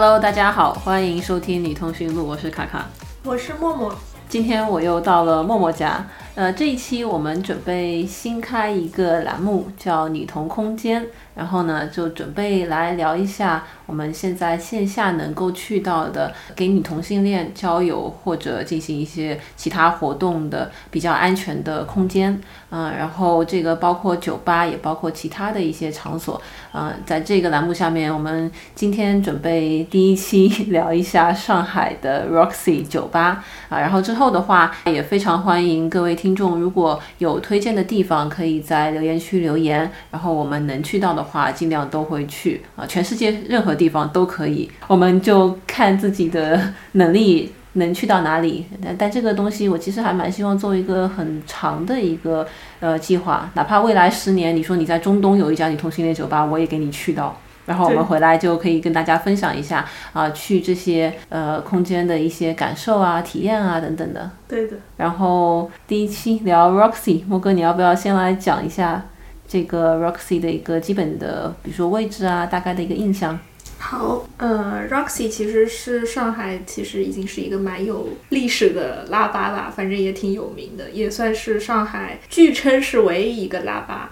Hello，大家好，欢迎收听女通讯录，我是卡卡，我是默默。今天我又到了默默家，呃，这一期我们准备新开一个栏目，叫女童空间。然后呢，就准备来聊一下我们现在线下能够去到的给女同性恋交友或者进行一些其他活动的比较安全的空间。嗯，然后这个包括酒吧，也包括其他的一些场所。嗯，在这个栏目下面，我们今天准备第一期聊一下上海的 Roxy 酒吧啊。然后之后的话，也非常欢迎各位听众，如果有推荐的地方，可以在留言区留言。然后我们能去到的话，尽量都会去啊。全世界任何地方都可以，我们就看自己的能力。能去到哪里？但但这个东西，我其实还蛮希望做一个很长的一个呃计划，哪怕未来十年，你说你在中东有一家女同性恋酒吧，我也给你去到，然后我们回来就可以跟大家分享一下啊，去这些呃空间的一些感受啊、体验啊等等的。对的。然后第一期聊 Roxy，莫哥，你要不要先来讲一下这个 Roxy 的一个基本的，比如说位置啊，大概的一个印象？好，呃，Roxy 其实是上海，其实已经是一个蛮有历史的拉吧吧，反正也挺有名的，也算是上海，据称是唯一一个拉吧，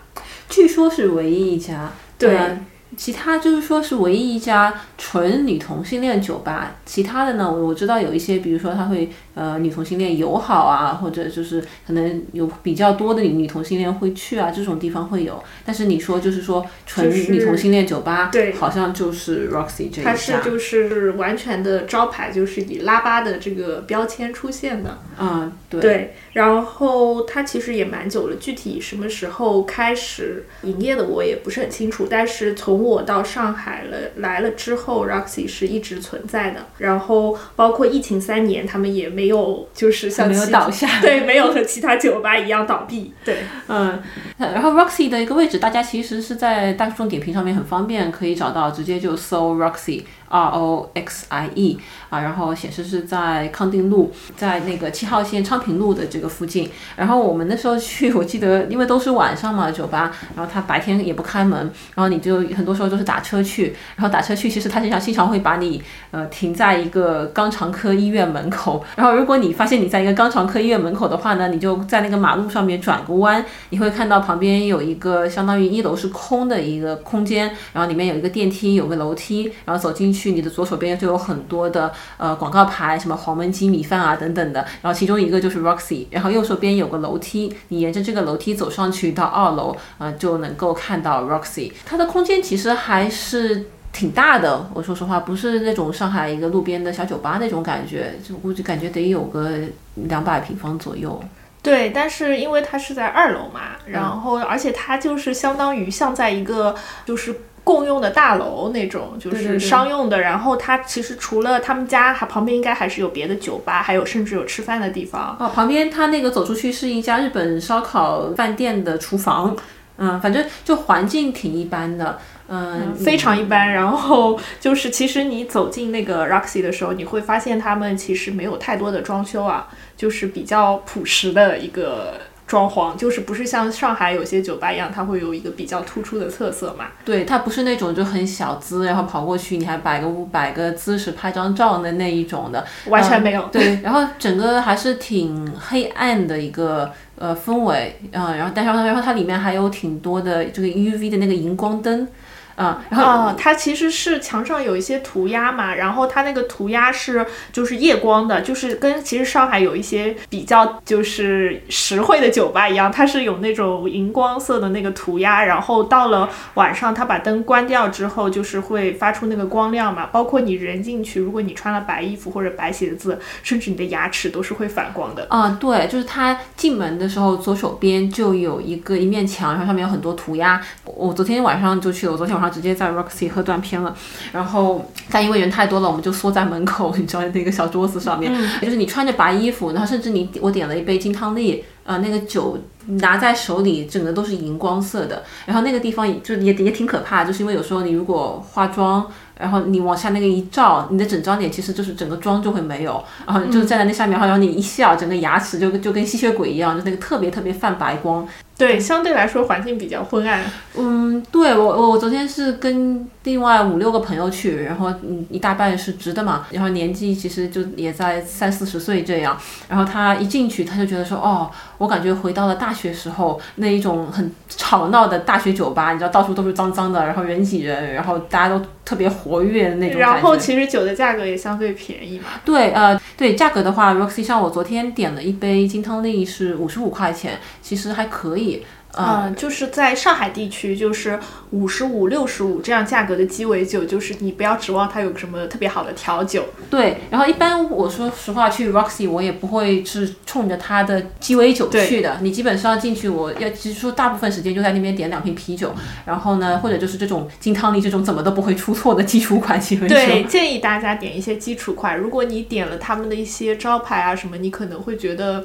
据说是唯一一家，对。其他就是说是唯一一家纯女同性恋酒吧，其他的呢，我我知道有一些，比如说他会呃女同性恋友好啊，或者就是可能有比较多的女女同性恋会去啊，这种地方会有。但是你说就是说纯女同性恋酒吧，对，好像就是 Roxy 这一家。它是就是完全的招牌，就是以拉巴的这个标签出现的。嗯，对。对，然后它其实也蛮久了，具体什么时候开始营业的我也不是很清楚，但是从我到上海了来了之后，Roxy 是一直存在的。然后包括疫情三年，他们也没有就是像没有倒下，对，没有和其他酒吧一样倒闭。对，嗯。然后 Roxy 的一个位置，大家其实是在大众点评上面很方便可以找到，直接就搜 Roxy。R O X I E 啊，然后显示是在康定路，在那个七号线昌平路的这个附近。然后我们那时候去，我记得因为都是晚上嘛，酒吧，然后他白天也不开门，然后你就很多时候都是打车去。然后打车去，其实他经常经常会把你呃停在一个肛肠科医院门口。然后如果你发现你在一个肛肠科医院门口的话呢，你就在那个马路上面转个弯，你会看到旁边有一个相当于一楼是空的一个空间，然后里面有一个电梯，有个楼梯，然后走进去。你的左手边就有很多的呃广告牌，什么黄焖鸡米饭啊等等的，然后其中一个就是 Roxy，然后右手边有个楼梯，你沿着这个楼梯走上去到二楼，呃就能够看到 Roxy。它的空间其实还是挺大的，我说实话不是那种上海一个路边的小酒吧那种感觉，就估计感觉得有个两百平方左右。对，但是因为它是在二楼嘛，然后而且它就是相当于像在一个就是。共用的大楼那种，就是商用的。然后它其实除了他们家，还旁边应该还是有别的酒吧，还有甚至有吃饭的地方。哦，旁边它那个走出去是一家日本烧烤饭店的厨房。嗯，反正就环境挺一般的，嗯，非常一般。然后就是其实你走进那个 Roxy 的时候，你会发现他们其实没有太多的装修啊，就是比较朴实的一个。装潢就是不是像上海有些酒吧一样，它会有一个比较突出的特色嘛？对，它不是那种就很小资，然后跑过去你还摆个五百个姿势拍张照的那一种的，完全没有。对，然后整个还是挺黑暗的一个呃氛围，嗯，然后但是然后它里面还有挺多的这个 UV 的那个荧光灯。嗯，然后它其实是墙上有一些涂鸦嘛，然后它那个涂鸦是就是夜光的，就是跟其实上海有一些比较就是实惠的酒吧一样，它是有那种荧光色的那个涂鸦，然后到了晚上它把灯关掉之后，就是会发出那个光亮嘛，包括你人进去，如果你穿了白衣服或者白鞋子，甚至你的牙齿都是会反光的。啊，对，就是它进门的时候左手边就有一个一面墙，然后上面有很多涂鸦。我昨天晚上就去了，我昨天晚上。直接在 Roxy 喝断片了，然后但因为人太多了，我们就缩在门口，你知道那个小桌子上面，就是你穿着白衣服，然后甚至你我点了一杯金汤力，呃，那个酒拿在手里，整个都是荧光色的，然后那个地方就也也挺可怕，就是因为有时候你如果化妆。然后你往下那个一照，你的整张脸其实就是整个妆就会没有，然后就站在那下面，然后你一笑，整个牙齿就就跟吸血鬼一样，就那个特别特别泛白光。对，相对来说环境比较昏暗。嗯，对我我我昨天是跟另外五六个朋友去，然后嗯一大半是直的嘛，然后年纪其实就也在三四十岁这样，然后他一进去他就觉得说，哦，我感觉回到了大学时候那一种很吵闹的大学酒吧，你知道到处都是脏脏的，然后人挤人，然后大家都特别活跃的那种。然后其实酒的价格也相对便宜嘛。对，呃，对价格的话，Roxy 像我昨天点了一杯金汤力是五十五块钱，其实还可以。嗯，就是在上海地区，就是五十五、六十五这样价格的鸡尾酒，就是你不要指望它有什么特别好的调酒。对，然后一般我说实话去 Roxy，我也不会是冲着它的鸡尾酒去的。你基本上进去，我要其实说大部分时间就在那边点两瓶啤酒，然后呢，或者就是这种金汤力这种怎么都不会出错的基础款鸡尾酒。对，建议大家点一些基础款。如果你点了他们的一些招牌啊什么，你可能会觉得。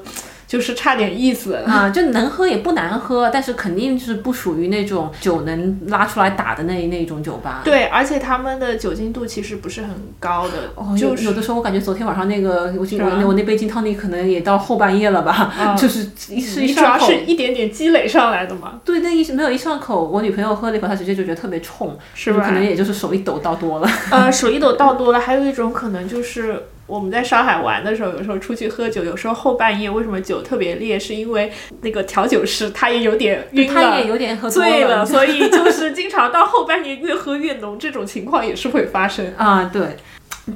就是差点意思啊，就能喝也不难喝，但是肯定是不属于那种酒能拉出来打的那那种酒吧。对，而且他们的酒精度其实不是很高的。哦，有有的时候我感觉昨天晚上那个我我我那杯金汤力可能也到后半夜了吧，就是一是一上口，主要是一点点积累上来的嘛。对，那一没有一上口，我女朋友喝了一口，她直接就觉得特别冲，是吧？可能也就是手一抖倒多了。呃，手一抖倒多了，还有一种可能就是。我们在上海玩的时候，有时候出去喝酒，有时候后半夜为什么酒特别烈？是因为那个调酒师他也有点晕了，他也有点喝醉了，所以就是经常到后半夜越喝越浓，这种情况也是会发生啊。对。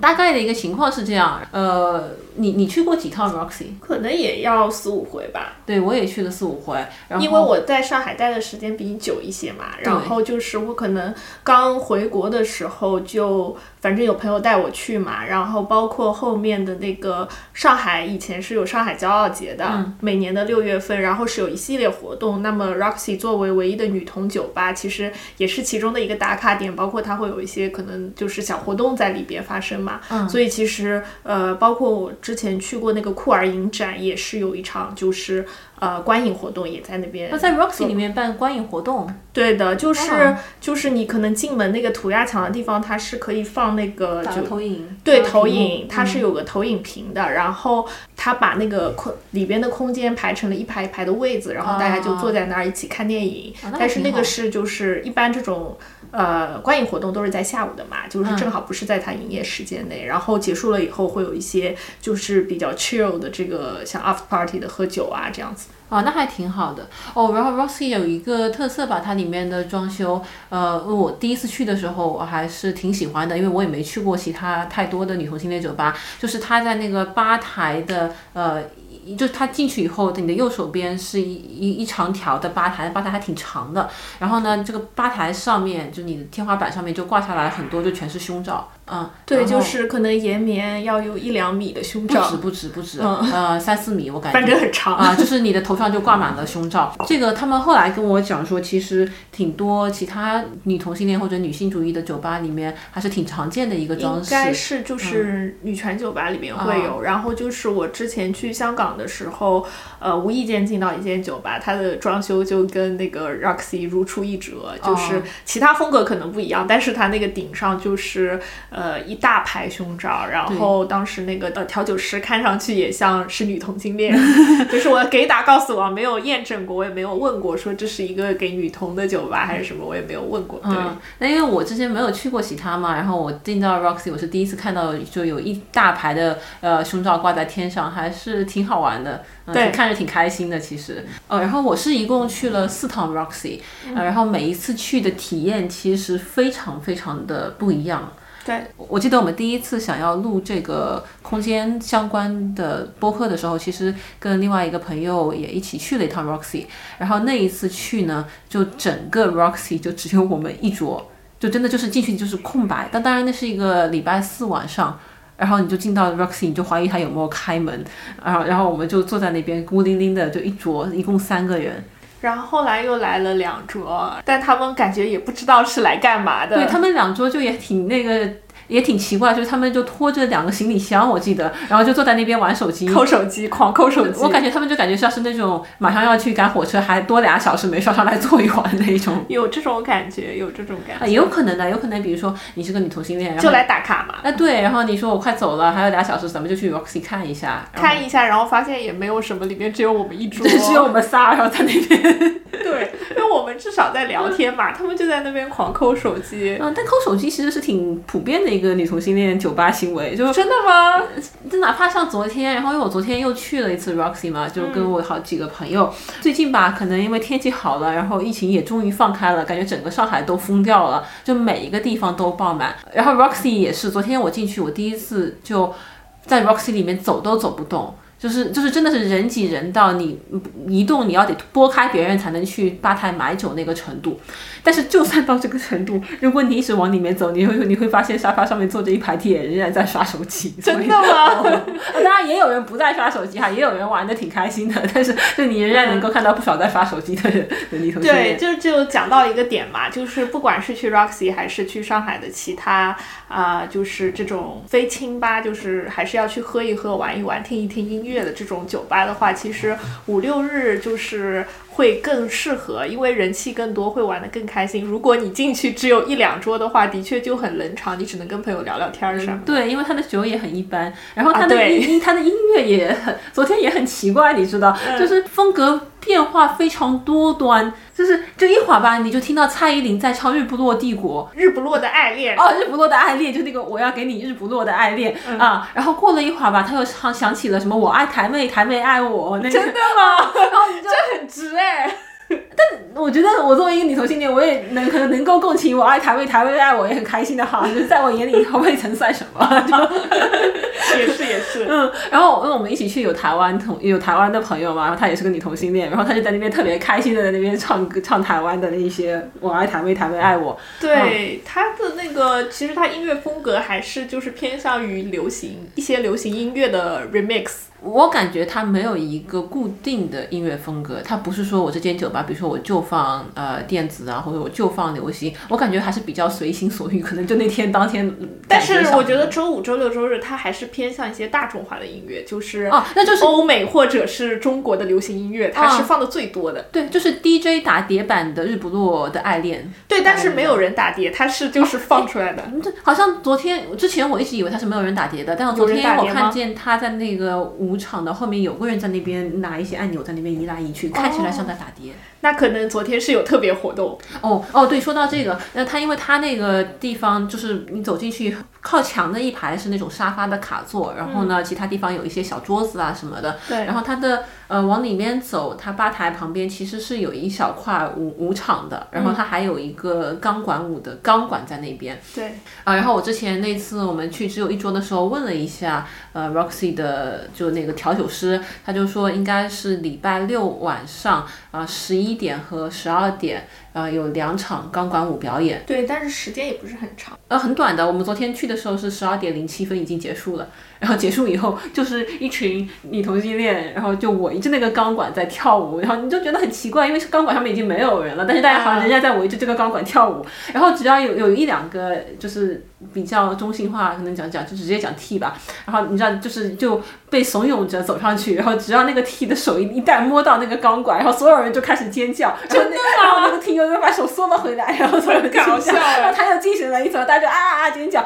大概的一个情况是这样，呃，你你去过几趟 Roxy？可能也要四五回吧。对，我也去了四五回。因为我在上海待的时间比你久一些嘛，然后就是我可能刚回国的时候就，反正有朋友带我去嘛，然后包括后面的那个上海以前是有上海骄傲节的，每年的六月份，然后是有一系列活动。那么 Roxy 作为唯一的女童酒吧，其实也是其中的一个打卡点，包括它会有一些可能就是小活动在里边发生。嘛，所以其实呃，包括我之前去过那个酷儿影展，也是有一场就是呃观影活动，也在那边。那在 Roxy 里面办观影活动？对的，就是就是你可能进门那个涂鸦墙的地方，它是可以放那个就投影，对投影，它是有个投影屏的，然后它把那个空里边的空间排成了一排一排的位子，然后大家就坐在那儿一起看电影。但是那个是就是一般这种。呃，观影活动都是在下午的嘛，就是正好不是在他营业时间内，然后结束了以后会有一些就是比较 chill 的这个像 after party 的喝酒啊这样子。啊，那还挺好的哦。然后 Rosy 有一个特色吧，它里面的装修，呃，我第一次去的时候我还是挺喜欢的，因为我也没去过其他太多的女同性恋酒吧，就是它在那个吧台的呃。就他进去以后，你的右手边是一一一长条的吧台，吧台还挺长的。然后呢，这个吧台上面，就你的天花板上面就挂下来很多，就全是胸罩。嗯，对，就是可能延绵要有一两米的胸罩，不止不止不止，呃，三四米我感觉，反正很长啊，就是你的头上就挂满了胸罩。这个他们后来跟我讲说，其实挺多其他女同性恋或者女性主义的酒吧里面还是挺常见的一个装饰。应该是就是女权酒吧里面会有，然后就是我之前去香港的时候，呃，无意间进到一间酒吧，它的装修就跟那个 Roxy 如出一辙，就是其他风格可能不一样，但是它那个顶上就是。呃，一大排胸罩，然后当时那个呃调酒师看上去也像是女同性恋，就是我给打告诉我没有验证过，我也没有问过，说这是一个给女同的酒吧还是什么，我也没有问过。对，那因为我之前没有去过其他嘛，然后我进到 Roxy，我是第一次看到就有一大排的呃胸罩挂在天上，还是挺好玩的，对，看着挺开心的其实。呃，然后我是一共去了四趟 Roxy，呃，然后每一次去的体验其实非常非常的不一样。对，我记得我们第一次想要录这个空间相关的播客的时候，其实跟另外一个朋友也一起去了一趟 Roxy，然后那一次去呢，就整个 Roxy 就只有我们一桌，就真的就是进去就是空白。但当然那是一个礼拜四晚上，然后你就进到 Roxy，你就怀疑他有没有开门，然后然后我们就坐在那边孤零零的就一桌，一共三个人。然后后来又来了两桌，但他们感觉也不知道是来干嘛的。对他们两桌就也挺那个，也挺奇怪，就是他们就拖着两个行李箱，我记得，然后就坐在那边玩手机，抠手机，狂抠手机。我感觉他们就感觉像是那种马上要去赶火车，还多俩小时没上上来坐一会儿的那一种。有这种感觉，有这种感觉。也有可能的，有可能，比如说你是个女同性恋，然后就来打卡嘛。啊，对，然后你说我快走了，还有俩小时，咱们就去 Roxy 看一下，看一下，然后发现也没有什么，里面只有我们一桌，只有我们仨，然后在那边。对，因为我们至少在聊天嘛，他们就在那边狂抠手机。嗯，但抠手机其实是挺普遍的一个女同性恋酒吧行为，就真的吗？就哪怕像昨天，然后因为我昨天又去了一次 Roxy 嘛，就跟我好几个朋友，最近吧，可能因为天气好了，然后疫情也终于放开了，感觉整个上海都封掉了，就每一个地方都爆满。然后 Roxy 也是，昨天我进去，我第一次就在 Roxy 里面走都走不动。就是就是真的是人挤人到你移动你要得拨开别人才能去吧台买酒那个程度，但是就算到这个程度，如果你一直往里面走，你会你会发现沙发上面坐着一排铁仍然在刷手机。真的吗？当然也有人不在刷手机哈，也有人玩的挺开心的，但是就你仍然能够看到不少在刷手机的人。对，就就讲到一个点嘛，就是不管是去 Roxy 还是去上海的其他啊，就是这种非清吧，就是还是要去喝一喝、玩一玩、听一听音。乐的这种酒吧的话，其实五六日就是会更适合，因为人气更多，会玩的更开心。如果你进去只有一两桌的话，的确就很冷场，你只能跟朋友聊聊天儿什么。对，因为他的酒也很一般，然后他的音，他的音乐也很，昨天也很奇怪，你知道，就是风格变化非常多端。就是就一会儿吧，你就听到蔡依林在唱《日不落帝国》，日不落的爱恋哦，日不落的爱恋，就那个我要给你日不落的爱恋啊。然后过了一会儿吧，他又唱想起了什么我爱台妹，台妹爱我，那真的吗？然后你就这很直哎。但我觉得我作为一个女同性恋，我也能可能能够共情。我爱台妹，台妹爱我，也很开心的哈。就是在我眼里，未曾算什么。也是也是。嗯，然后因为我们一起去有台湾同有台湾的朋友嘛，然后他也是个女同性恋，然后他就在那边特别开心的在那边唱歌 唱台湾的那些我爱台妹，台妹爱我。对他的那个，其实他音乐风格还是就是偏向于流行一些流行音乐的 remix。我感觉他没有一个固定的音乐风格，他不是说我这间酒吧，比如说我就放呃电子啊，或者我就放流行，我感觉还是比较随心所欲，可能就那天当天。但是我觉得周五、周六、周日，他还是偏向一些大众化的音乐，就是哦，那就是欧美或者是中国的流行音乐，它是放的最多的。对，就是 DJ 打碟版的《日不落的爱恋》。对，但是没有人打碟，它是就是放出来的。这好像昨天之前我一直以为他是没有人打碟的，但是昨天我看见他在那个舞场的后面有个人在那边拿一些按钮在那边移来移去，看起来像在打碟。那可能昨天是有特别活动。哦哦，对，说到这个，那他因为他那个地方就是你走进去。靠墙的一排是那种沙发的卡座，然后呢，其他地方有一些小桌子啊什么的。对。然后它的呃往里面走，它吧台旁边其实是有一小块舞舞场的，然后它还有一个钢管舞的钢管在那边。对。啊，然后我之前那次我们去只有一桌的时候问了一下，呃，Roxy 的就那个调酒师，他就说应该是礼拜六晚上啊十一点和十二点。呃，有两场钢管舞表演，对，但是时间也不是很长，呃，很短的。我们昨天去的时候是十二点零七分已经结束了，然后结束以后就是一群女同性恋，然后就围着那个钢管在跳舞，然后你就觉得很奇怪，因为钢管上面已经没有人了，但是大家好像人家在围着这个钢管跳舞，然后只要有有一两个就是比较中性化，可能讲讲就直接讲 T 吧，然后你知道就是就被怂恿着走上去，然后只要那个 T 的手一一旦摸到那个钢管，然后所有人就开始尖叫，真的吗？那个 T 又又把手缩了回来，然后所有人搞笑，然后他又进行了一次，大家就啊啊尖叫。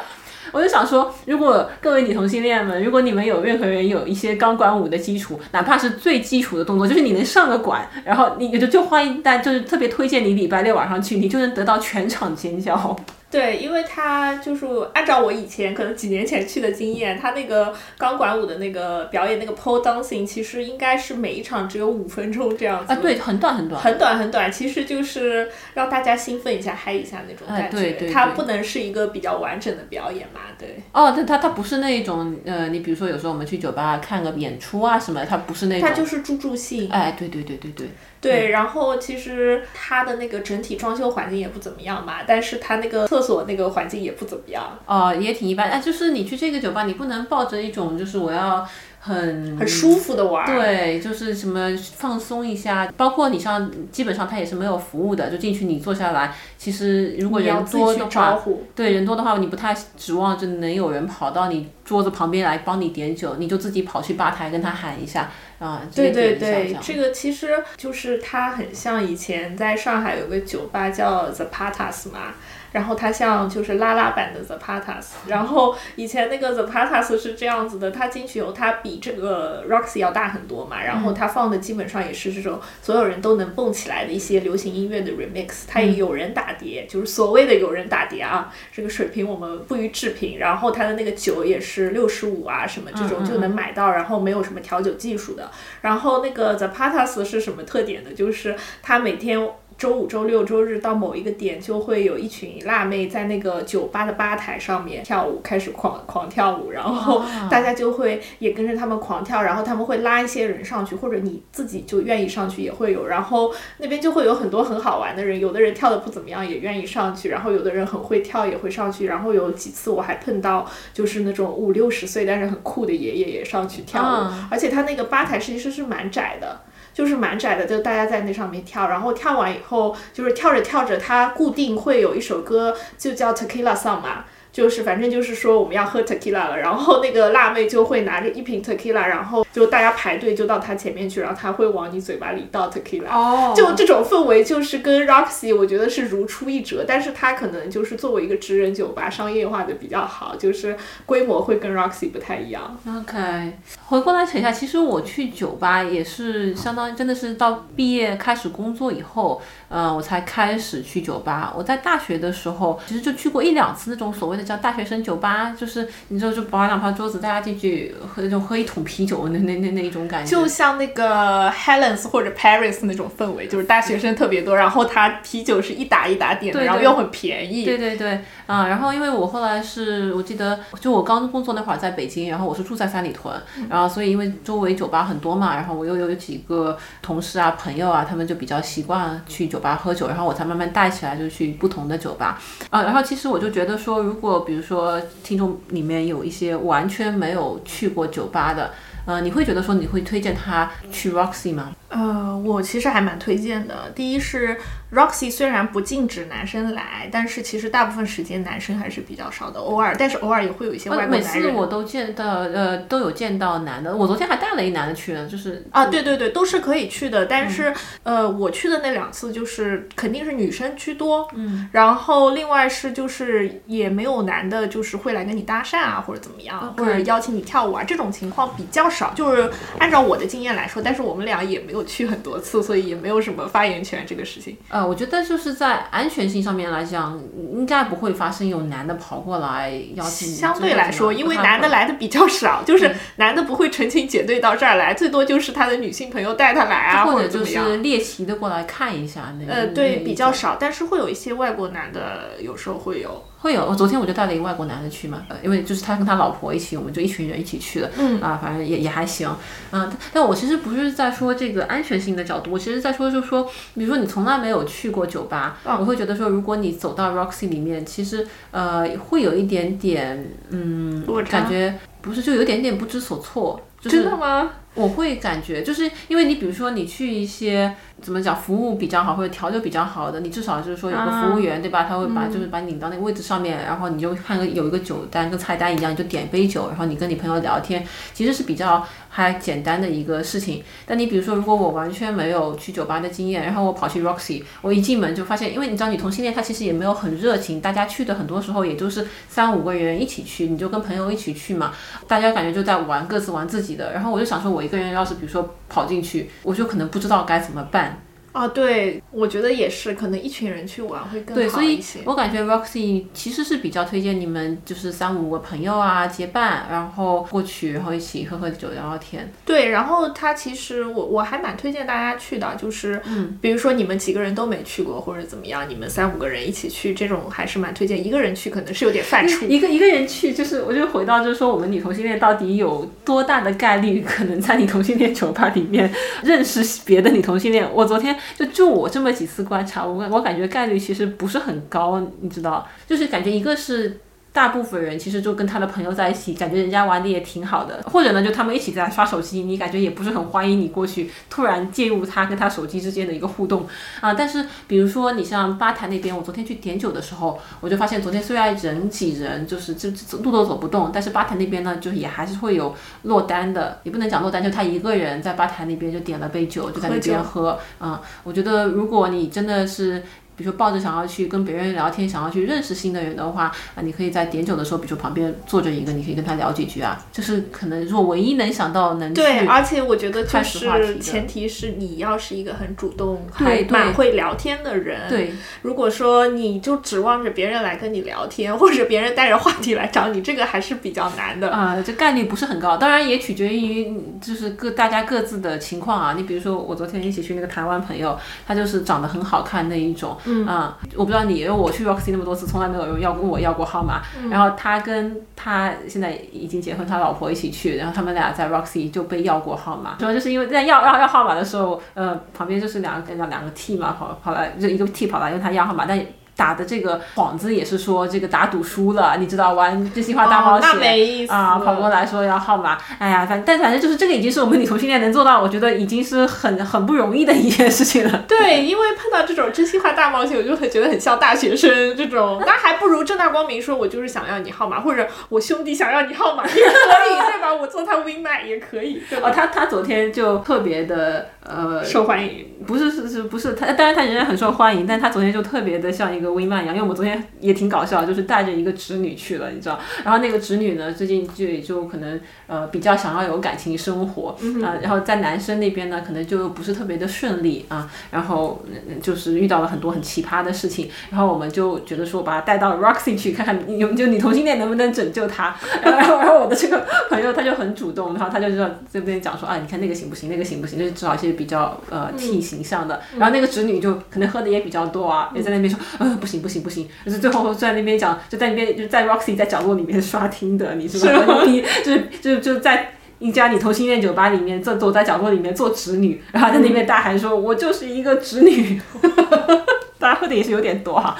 我就想说，如果各位女同性恋们，如果你们有任何人有一些钢管舞的基础，哪怕是最基础的动作，就是你能上个管，然后你就就欢迎大家，就是特别推荐你礼拜六晚上去，你就能得到全场尖叫。对，因为他就是按照我以前可能几年前去的经验，他那个钢管舞的那个表演那个 pole dancing，其实应该是每一场只有五分钟这样子。啊，对，很短很短。很短很短，其实就是让大家兴奋一下、嗨一下那种感觉。对对。它不能是一个比较完整的表演嘛？对。哦，它它它不是那种呃，你比如说有时候我们去酒吧看个演出啊什么，它不是那种。它就是助助兴。哎，对对对对对。对，然后其实它的那个整体装修环境也不怎么样嘛，但是它那个厕所那个环境也不怎么样。哦，也挺一般。哎，就是你去这个酒吧，你不能抱着一种就是我要很很舒服的玩。对，就是什么放松一下，包括你像基本上它也是没有服务的，就进去你坐下来，其实如果人多的话，对人多的话，你不太指望就能有人跑到你桌子旁边来帮你点酒，你就自己跑去吧台跟他喊一下啊。对对对，这个其实就是它很像以前在上海有个酒吧叫 The Patas 嘛。然后它像就是拉拉版的 The Patas，然后以前那个 The Patas 是这样子的，它进去以后它比这个 Roxy 要大很多嘛，然后它放的基本上也是这种所有人都能蹦起来的一些流行音乐的 remix，它也有人打碟，就是所谓的有人打碟啊，这个水平我们不予置评。然后它的那个酒也是六十五啊什么这种就能买到，然后没有什么调酒技术的。然后那个 The Patas 是什么特点呢？就是它每天。周五、周六、周日到某一个点，就会有一群辣妹在那个酒吧的吧台上面跳舞，开始狂狂跳舞，然后大家就会也跟着他们狂跳，然后他们会拉一些人上去，或者你自己就愿意上去也会有，然后那边就会有很多很好玩的人，有的人跳的不怎么样也愿意上去，然后有的人很会跳也会上去，然后有几次我还碰到就是那种五六十岁但是很酷的爷爷也上去跳舞，而且他那个吧台其实是蛮窄的。就是蛮窄的，就大家在那上面跳，然后跳完以后，就是跳着跳着，它固定会有一首歌，就叫 Tequila Song 嘛。就是反正就是说我们要喝 tequila 了，然后那个辣妹就会拿着一瓶 tequila，然后就大家排队就到她前面去，然后她会往你嘴巴里倒 tequila。哦。就这种氛围就是跟 Roxy 我觉得是如出一辙，但是它可能就是作为一个直人酒吧，商业化的比较好，就是规模会跟 Roxy 不太一样。OK，回过来扯一下，其实我去酒吧也是相当于真的是到毕业开始工作以后，嗯，我才开始去酒吧。我在大学的时候其实就去过一两次那种所谓的。叫大学生酒吧，就是你知道，就摆两排桌子，大家进去喝就喝一桶啤酒，那那那那一种感觉，就像那个 Helen's 或者 Paris 那种氛围，就是大学生特别多，然后他啤酒是一打一打点的，然后又很便宜。对对对，啊，然后因为我后来是我记得，就我刚工作那会儿在北京，然后我是住在三里屯，然后所以因为周围酒吧很多嘛，然后我又有几个同事啊朋友啊，他们就比较习惯去酒吧喝酒，然后我才慢慢带起来，就去不同的酒吧啊，然后其实我就觉得说，如果比如说，听众里面有一些完全没有去过酒吧的，呃，你会觉得说你会推荐他去 Roxy 吗？呃，我其实还蛮推荐的。第一是 Roxy 虽然不禁止男生来，但是其实大部分时间男生还是比较少的。偶尔，但是偶尔也会有一些外国男人。每次我都见到，呃，都有见到男的。我昨天还带了一男的去，就是啊，对对对，都是可以去的。但是，呃，我去的那两次就是肯定是女生居多。嗯。然后另外是就是也没有男的，就是会来跟你搭讪啊，或者怎么样，或者邀请你跳舞啊，这种情况比较少。就是按照我的经验来说，但是我们俩也没有。去很多次，所以也没有什么发言权这个事情。呃，我觉得就是在安全性上面来讲，应该不会发生有男的跑过来邀请。相对来说，因为男的来的比较少，就是男的不会成群结队到这儿来，最多就是他的女性朋友带他来啊，或者就是猎奇的过来看一下那。呃，对，比较少，但是会有一些外国男的，有时候会有。会有，我昨天我就带了一个外国男的去嘛，呃，因为就是他跟他老婆一起，我们就一群人一起去的，嗯，啊，反正也也还行，嗯，但我其实不是在说这个安全性的角度，我其实在说就是说，比如说你从来没有去过酒吧，我会觉得说，如果你走到 Roxy 里面，其实呃会有一点点，嗯，感觉不是就有点点不知所措，真的吗？我会感觉就是因为你比如说你去一些。怎么讲？服务比较好或者调酒比较好的，你至少就是说有个服务员，对吧？他会把就是把你领到那个位置上面，然后你就看个有一个酒单跟菜单一样，你就点杯酒，然后你跟你朋友聊天，其实是比较还简单的一个事情。但你比如说，如果我完全没有去酒吧的经验，然后我跑去 Roxy，我一进门就发现，因为你知道女同性恋她其实也没有很热情，大家去的很多时候也就是三五个人一起去，你就跟朋友一起去嘛，大家感觉就在玩各自玩自己然后我就想说，我一个人要是比如说跑进去，我就可能不知道该怎么办。啊，对，我觉得也是，可能一群人去玩会更好一些。我感觉 Roxy 其实是比较推荐你们，就是三五个朋友啊结伴，然后过去，然后一起喝喝酒聊聊天。对，然后他其实我我还蛮推荐大家去的，就是，嗯，比如说你们几个人都没去过或者怎么样，你们三五个人一起去，这种还是蛮推荐。一个人去可能是有点犯怵。一个一个人去，就是我就回到就是说，我们女同性恋到底有多大的概率可能在你同性恋酒吧里面认识别的女同性恋？我昨天。就就我这么几次观察，我我感觉概率其实不是很高，你知道，就是感觉一个是大部分人其实就跟他的朋友在一起，感觉人家玩的也挺好的，或者呢，就他们一起在刷手机，你感觉也不是很欢迎你过去突然介入他跟他手机之间的一个互动啊。但是比如说你像吧台那边，我昨天去点酒的时候，我就发现昨天虽然人挤人，就是这路都走不动，但是吧台那边呢，就也还是会有落单的，也不能讲落单，就他一个人在吧台那边就点了杯酒，就在那边喝啊。我觉得如果你真的是。比如说抱着想要去跟别人聊天，想要去认识新的人的话，啊，你可以在点酒的时候，比如说旁边坐着一个，你可以跟他聊几句啊。就是可能如果唯一能想到能对，而且我觉得就是前提是你要是一个很主动、还蛮会聊天的人。对，如果说你就指望着别人来跟你聊天，或者别人带着话题来找你，这个还是比较难的啊。这概率不是很高，当然也取决于就是各大家各自的情况啊。你比如说我昨天一起去那个台湾朋友，他就是长得很好看那一种。嗯啊，我不知道你，因为我去 Roxy 那么多次，从来没有人要问我要过号码。然后他跟他现在已经结婚，他老婆一起去，然后他们俩在 Roxy 就被要过号码。主要就是因为在要要要号码的时候，呃，旁边就是两个两两个 T 嘛，跑跑来就一个 T 跑来，因为他要号码，但。打的这个幌子也是说这个打赌输了，你知道玩真心话大冒险啊，跑过来说要号码，哎呀，反但反正就是这个已经是我们女同性恋能做到，我觉得已经是很很不容易的一件事情了。对，因为碰到这种真心话大冒险，我就会觉得很像大学生这种，那还不如正大光明说，我就是想要你号码，或者我兄弟想要你号码也可以，对吧？我做他 win 麦也可以。哦，他他昨天就特别的呃受欢迎，不是是是不是他？当然他仍然很受欢迎，但他昨天就特别的像一个。威曼一样，因为我们昨天也挺搞笑，就是带着一个侄女去了，你知道。然后那个侄女呢，最近就就可能呃比较想要有感情生活啊，然后在男生那边呢，可能就不是特别的顺利啊，然后就是遇到了很多很奇葩的事情。然后我们就觉得说，把他带到 Roxy 去看看，有就你同性恋能不能拯救他。然后然后我的这个朋友他就很主动，然后他就知道这边讲说啊，你看那个行不行，那个行不行，就是找一些比较呃挺形象的。然后那个侄女就可能喝的也比较多啊，也在那边说呃。不行不行不行，就是最后在那边讲，就在那边就在 Roxy 在角落里面刷听的，你知道吗？就是就就在一家你同性恋酒吧里面坐躲在角落里面做侄女，然后在那边大喊说：“我就是一个侄女。” 大家喝的也是有点多哈，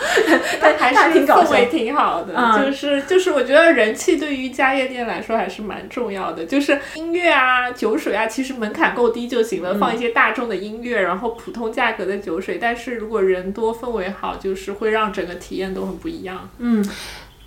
但还是氛围挺好的。就是就是，我觉得人气对于家夜店来说还是蛮重要的。就是音乐啊、酒水啊，其实门槛够低就行了，放一些大众的音乐，然后普通价格的酒水。但是如果人多、氛围好，就是会让整个体验都很不一样。嗯。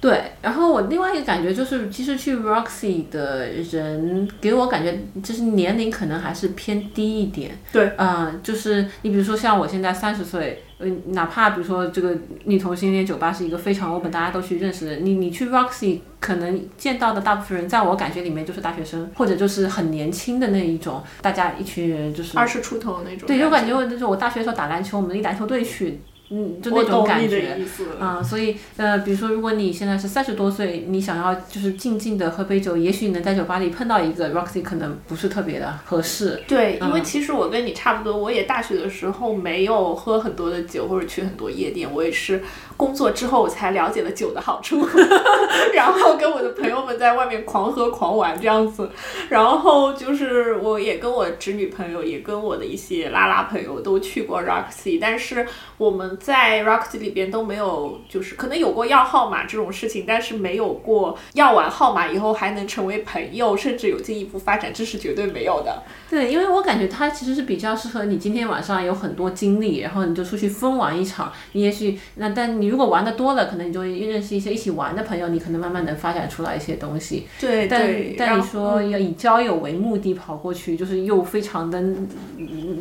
对，然后我另外一个感觉就是，其实去 Roxy 的人给我感觉就是年龄可能还是偏低一点。对，嗯，就是你比如说像我现在三十岁，嗯，哪怕比如说这个女同性恋酒吧是一个非常 open，大家都去认识的，你你去 Roxy 可能见到的大部分人，在我感觉里面就是大学生，或者就是很年轻的那一种，大家一群人就是二十出头那种。对，就感觉我就是我大学的时候打篮球，我们一篮球队去。嗯，就那种感觉啊，所以呃，比如说，如果你现在是三十多岁，你想要就是静静的喝杯酒，也许你能在酒吧里碰到一个 Roxy，可能不是特别的合适。对，因为其实我跟你差不多，我也大学的时候没有喝很多的酒或者去很多夜店，我也是。工作之后我才了解了酒的好处，然后跟我的朋友们在外面狂喝狂玩这样子，然后就是我也跟我侄女朋友，也跟我的一些拉拉朋友都去过 Roxy，但是我们在 Roxy 里边都没有，就是可能有过要号码这种事情，但是没有过要完号码以后还能成为朋友，甚至有进一步发展，这是绝对没有的。对，因为我感觉它其实是比较适合你今天晚上有很多精力，然后你就出去疯玩一场，你也许那但你。如果玩的多了，可能你就会认识一些一起玩的朋友，你可能慢慢能发展出来一些东西。对，但但你说要以交友为目的跑过去，就是又非常的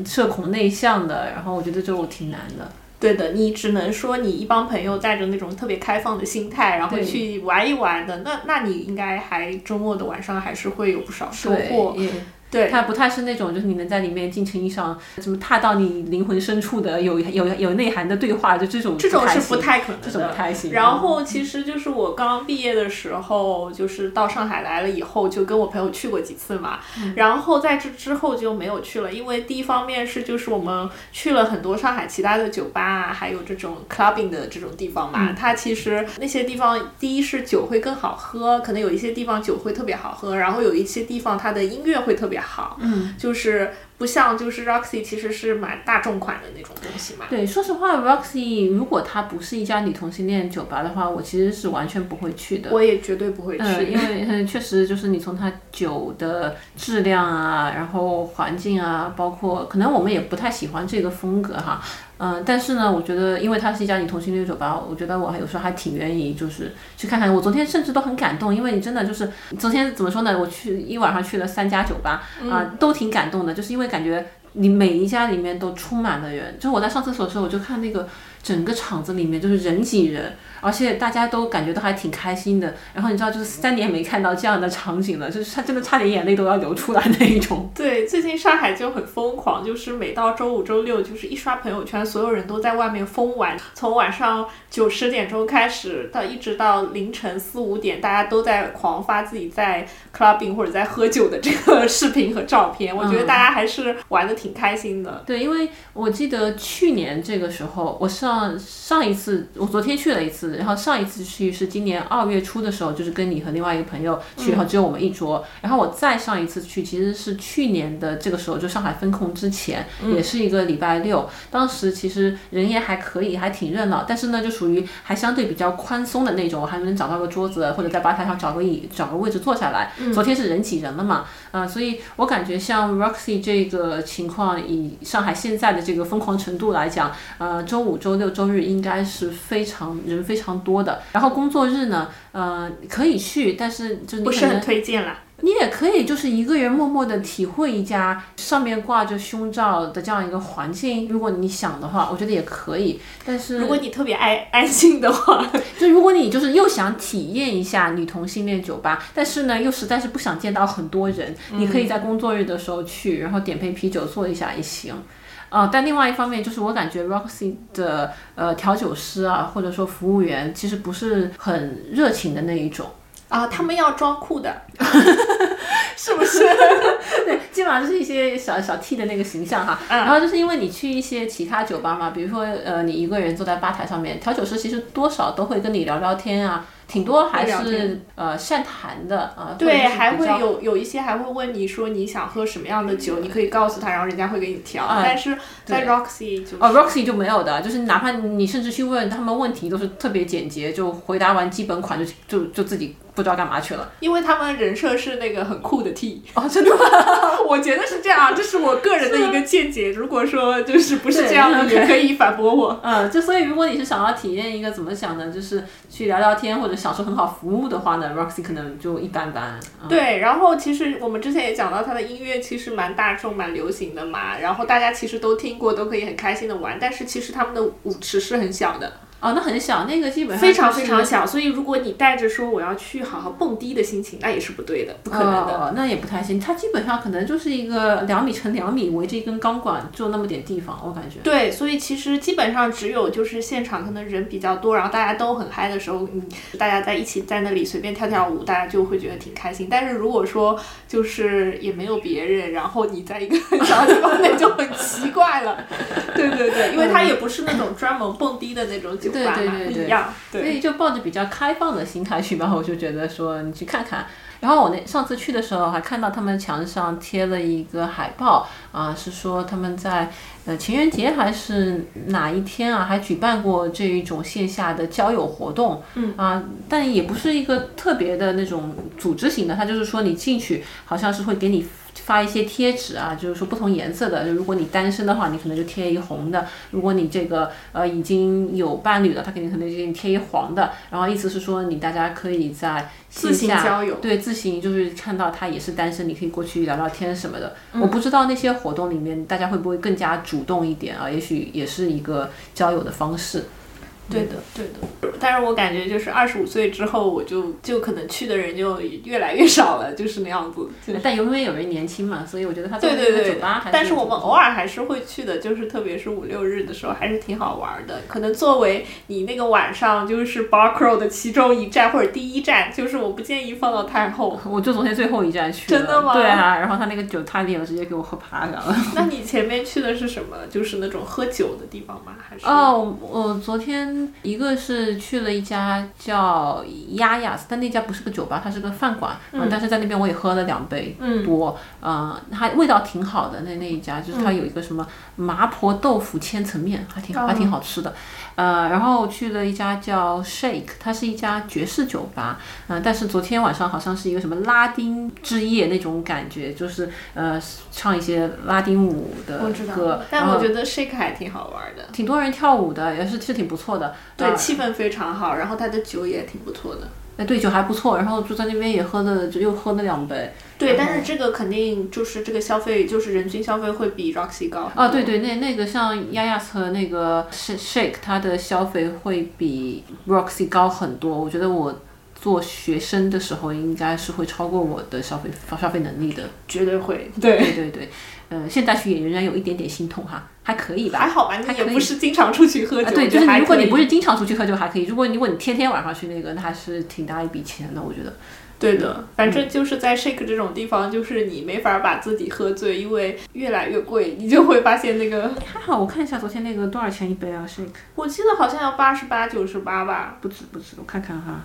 社恐内向的，然后我觉得就挺难的。对的，你只能说你一帮朋友带着那种特别开放的心态，然后去玩一玩的，那那你应该还周末的晚上还是会有不少收获。对，它不太是那种，就是你能在里面尽情一场什么踏到你灵魂深处的有有有内涵的对话，就这种这种是不太可能的。这种不太行。然后其实就是我刚毕业的时候，就是到上海来了以后，就跟我朋友去过几次嘛。然后在这之后就没有去了，因为第一方面是就是我们去了很多上海其他的酒吧啊，还有这种 clubbing 的这种地方嘛。它其实那些地方，第一是酒会更好喝，可能有一些地方酒会特别好喝，然后有一些地方它的音乐会特别。好，嗯，就是不像就是 Roxy 其实是蛮大众款的那种东西嘛。对，说实话，Roxy 如果它不是一家女同性恋酒吧的话，我其实是完全不会去的。我也绝对不会去，嗯，因为嗯确实就是你从它酒的质量啊，然后环境啊，包括可能我们也不太喜欢这个风格哈，嗯，但是呢，我觉得因为它是一家女同性恋酒吧，我觉得我还有时候还挺愿意就是去看看。我昨天甚至都很感动，因为你真的就是昨天怎么说呢？我去一晚上去了三家酒吧啊、都挺感动的，就是因为感觉你每一家里面都充满了人。就是我在上厕所的时候，我就看那个整个场子里面就是人挤人，而且大家都感觉都还挺开心的。然后你知道，就是三年没看到这样的场景了，就是他真的差点眼泪都要流出来那一种。对，最近上海就很疯狂，就是每到周五、周六，就是一刷朋友圈，所有人都在外面疯玩，从晚上九十点钟开始，到一直到凌晨四五点，大家都在狂发自己在 clubbing 或者在喝酒的这个视频和照片。我觉得大家还是玩的挺开心的。对，因为我记得去年这个时候，我上上一次，我昨天去了一次，然后上一次去是今年二月初的时候，就是跟你和另外一个朋友去，然后只有我们一桌。然后我再上一次去，其实是去年的这个时候，就上海封控之前，也是一个礼拜六。当时其实人也还可以，还挺热闹，但是呢，就属于还相对比较宽松的那种，我还能找到个桌子，或者在吧台上找个椅，找个位置坐下来。昨天是人挤人了嘛，啊、所以我感觉像 Roxy 这个情况，以上海现在的这个疯狂程度来讲，呃，周五、周六、周日应该是非常人非常多的。然后工作日呢，呃，可以去，但是就你不是很推荐了。你也可以就是一个人默默的体会一家上面挂着胸罩的这样一个环境，如果你想的话，我觉得也可以。但是如果你特别爱 安静的话，就如果你就是又想体验一下女同性恋酒吧，但是呢又实在是不想见到很多人，你可以在工作日的时候去，然后点杯啤酒坐一下也行。呃，但另外一方面就是我感觉 Roxy 的呃调酒师啊，或者说服务员，其实不是很热情的那一种。啊，他们要装酷的，是不是？对，基本上就是一些小小 T 的那个形象哈。嗯然后就是因为你去一些其他酒吧嘛，比如说呃，你一个人坐在吧台上面，调酒师其实多少都会跟你聊聊天啊，挺多还是呃善谈的啊。对，还会有有一些还会问你说你想喝什么样的酒，你可以告诉他，然后人家会给你调。啊但是在 Roxy 就是、哦，Roxy 就没有的，就是哪怕你甚至去问他们问题，都是特别简洁，就回答完基本款就就就自己不知道干嘛去了。因为他们人设是那个很酷的 T，哦，真的吗？我觉得是这样，这是我个人的一个见解。如果说就是不是这样的也可以反驳我。嗯，就所以如果你是想要体验一个怎么想呢，就是去聊聊天或者享受很好服务的话呢，Roxy 可能就一般般。对，然后其实我们之前也讲到，他的音乐其实蛮大众、蛮流行的嘛，然后大家其实都听过，都可以很开心的玩。但是其实他们的舞池是很小的，哦，那很小，那个基本上非常就是非常小，所以如果你带着说我要去好好蹦迪的心情，那也是不对的，不可能的。哦，那也不太行。它基本上可能就是一个两米乘两米，围着一根钢管，就那么点地方，我感觉。对，所以其实基本上只有就是现场可能人比较多，然后大家都很嗨的时候，你，大家在一起在那里随便跳跳舞，大家就会觉得挺开心。但是如果说就是也没有别人，然后你在一个很小的地方，那就很奇怪了。对对对，因为它也不是那种专门蹦迪的那种酒对对对对不一样。对，所以就抱着比较开放的心态去吧，我就觉得说你去看看。然后我那上次去的时候还看到他们墙上贴了一个海报啊，是说他们在呃情人节还是哪一天啊，还举办过这一种线下的交友活动。嗯啊，但也不是一个特别的那种组织型的，他就是说你进去好像是会给你。发一些贴纸啊，就是说不同颜色的。就如果你单身的话，你可能就贴一红的；如果你这个呃已经有伴侣了，他肯定可能就给你贴一黄的。然后意思是说，你大家可以在线下交友对自行就是看到他也是单身，你可以过去聊聊天什么的。嗯我不知道那些活动里面大家会不会更加主动一点啊？也许也是一个交友的方式。对的，对的。但是我感觉就是二十五岁之后，我就就可能去的人就越来越少了，就是那样子。就但永远有人年轻嘛，所以我觉得他作对对对酒吧，还但是我们偶尔还是会去的，就是特别是五六日的时候，还是挺好玩的。可能作为你那个晚上就是 bar crawl 的其中一站或者第一站，就是我不建议放到太后。我就昨天最后一站去了，真的吗对啊，然后他那个酒太烈了，直接给我喝趴下了。那你前面去的是什么？就是那种喝酒的地方吗？还是？哦，我我昨天天一个是去了一家叫丫丫，但那家不是个酒吧，它是个饭馆。嗯，但是在那边我也喝了两杯多，嗯，它味道挺好的。那那一家就是它有一个什么麻婆豆腐千层面，还挺还挺好吃的。呃，然后去了一家叫 Shake，它是一家爵士酒吧。嗯，但是昨天晚上好像是一个什么拉丁之夜那种感觉，就是呃唱一些拉丁舞的歌。但我觉得 Shake 还挺好玩的，挺多人跳舞的，也是是挺不错的。对，气氛非常好，然后它的酒也挺不错的。哎，对，酒还不错，然后就在那边也喝了，就又喝了两杯。对，但是这个肯定就是这个消费，就是人均消费会比 Roxy 高。啊，对对，那那个像 Yas 和那个 Shake，它的消费会比 Roxy 高很多。我觉得我做学生的时候，应该是会超过我的消费消费能力的。绝对会。对对对对，呃，现在去也仍然有一点点心痛哈，还可以吧？还好吧，你也不是经常出去喝酒。对，就是如果你不是经常出去喝酒还可以，如果如果你天天晚上去那个，那还是挺大一笔钱的，我觉得。对的，反正就是在 shake 这种地方，就是你没法把自己喝醉，因为越来越贵，你就会发现那个还好。我看一下昨天那个多少钱一杯啊？shake，我记得好像要八十八、九十八吧。不止不止，我看看哈。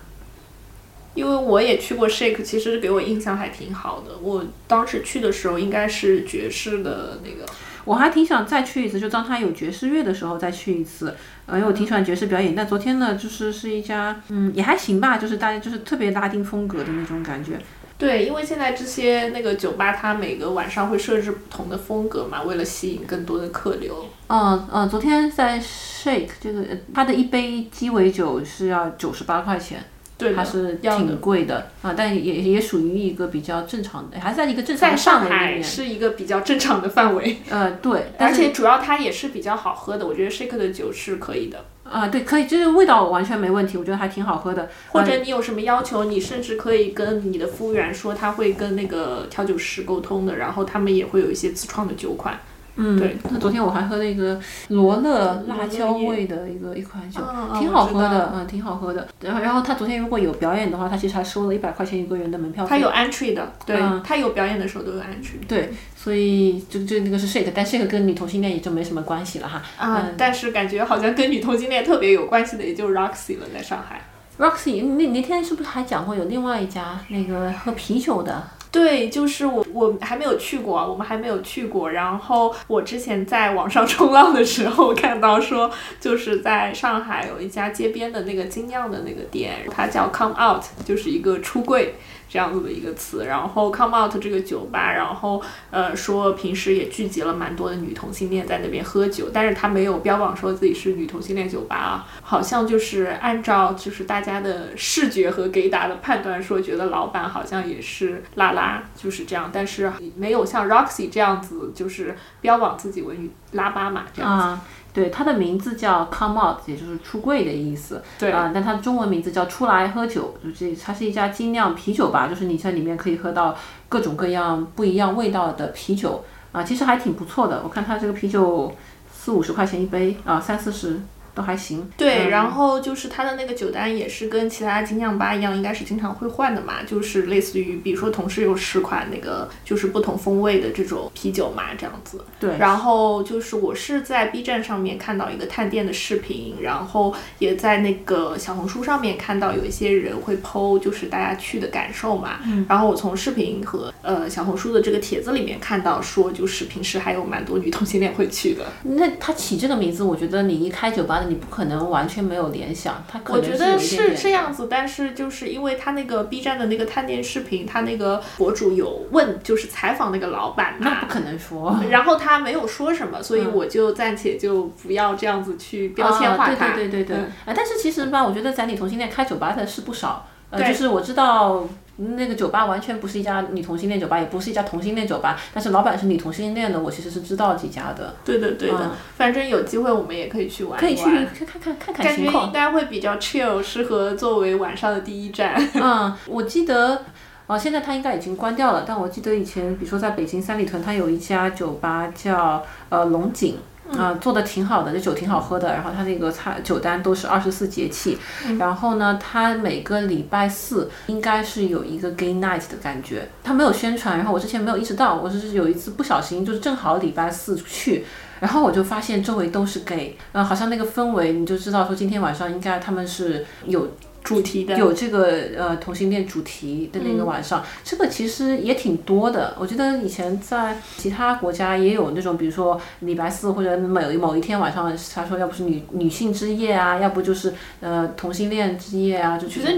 因为我也去过 shake，其实给我印象还挺好的。我当时去的时候应该是爵士的那个。我还挺想再去一次，就当他有爵士乐的时候再去一次。呃，因为我挺喜欢爵士表演。但昨天呢，就是是一家，嗯，也还行吧，就是大家就是特别拉丁风格的那种感觉。对，因为现在这些那个酒吧，它每个晚上会设置不同的风格嘛，为了吸引更多的客流。嗯嗯，昨天在 shake 这个，它的一杯鸡尾酒是要九十八块钱。对，它是挺贵的啊，但也也属于一个比较正常的，还是在一个正常的范围里面。是一个比较正常的范围。呃，对，而且主要它也是比较好喝的，我觉得 shake 的酒是可以的。啊，对，可以，就是味道完全没问题，我觉得还挺好喝的。或者你有什么要求，你甚至可以跟你的服务员说，他会跟那个调酒师沟通的，然后他们也会有一些自创的酒款。嗯，对，那昨天我还喝那个罗勒辣椒味的一个一款酒，挺好喝的，嗯，挺好喝的。然后，然后他昨天如果有表演的话，他其实还收了一百块钱一个人的门票费。他有 entry 的，对，他有表演的时候都有 entry。对，所以就就那个是 shake，但 shake 跟女同性恋也就没什么关系了哈。啊，但是感觉好像跟女同性恋特别有关系的，也就 Roxy 了，在上海。Roxy，那那天是不是还讲过有另外一家那个喝啤酒的？对，就是我，我还没有去过，我们还没有去过。然后我之前在网上 冲浪的时候看到说，就是在上海有一家街边的那个精酿的那个店，它叫 Come Out，就是一个出柜。这样子的一个词，然后 come out 这个酒吧，然后呃说平时也聚集了蛮多的女同性恋在那边喝酒，但是他没有标榜说自己是女同性恋酒吧啊，好像就是按照就是大家的视觉和给打的判断说，觉得老板好像也是拉拉，就是这样，但是没有像 Roxy 这样子就是标榜自己为女拉巴嘛这样子。对，它的名字叫 Come Out，也就是出柜的意思。对啊，但它的中文名字叫出来喝酒，就这它是一家精酿啤酒吧，就是你在里面可以喝到各种各样不一样味道的啤酒啊，其实还挺不错的。我看它这个啤酒四五十块钱一杯啊，三四十。都还行，对，然后就是它的那个酒单也是跟其他精酿吧一样，应该是经常会换的嘛，就是类似于，比如说同时有十款那个就是不同风味的这种啤酒嘛，这样子。对，然后就是我是在 B 站上面看到一个探店的视频，然后也在那个小红书上面看到有一些人会剖，就是大家去的感受嘛。嗯。然后我从视频和呃小红书的这个帖子里面看到说，就是平时还有蛮多女同性恋会去的。那他起这个名字，我觉得你一开酒吧的。你不可能完全没有联想，他可能我觉得是这样子，但是就是因为他那个 B 站的那个探店视频，他那个博主有问，就是采访那个老板嘛，那不可能说，然后他没有说什么，所以我就暂且就不要这样子去标签化他。对对对对对，啊，但是其实吧，我觉得在女同性恋开酒吧的是不少，呃，就是我知道。那个酒吧完全不是一家女同性恋酒吧，也不是一家同性恋酒吧，但是老板是女同性恋的，我其实是知道几家的。对的，对的，反正有机会我们也可以去玩可以去看看看看看情况。感觉应该会比较 chill，适合作为晚上的第一站。嗯，我记得，哦，现在它应该已经关掉了，但我记得以前，比如说在北京三里屯，它有一家酒吧叫呃龙井。啊，做的挺好的，这酒挺好喝的。然后他那个菜酒单都是二十四节气。然后呢，他每个礼拜四应该是有一个 gay night 的感觉。他没有宣传，然后我之前没有意识到，我是有一次不小心，就是正好礼拜四去，然后我就发现周围都是 gay，然后好像那个氛围你就知道说今天晚上应该他们是有。主题的有这个呃同性恋主题的那个晚上，这个其实也挺多的。我觉得以前在其他国家也有那种，比如说礼拜四或者某某一天晚上，他说要不是女女性之夜啊，要不就是呃同性恋之夜啊，就觉得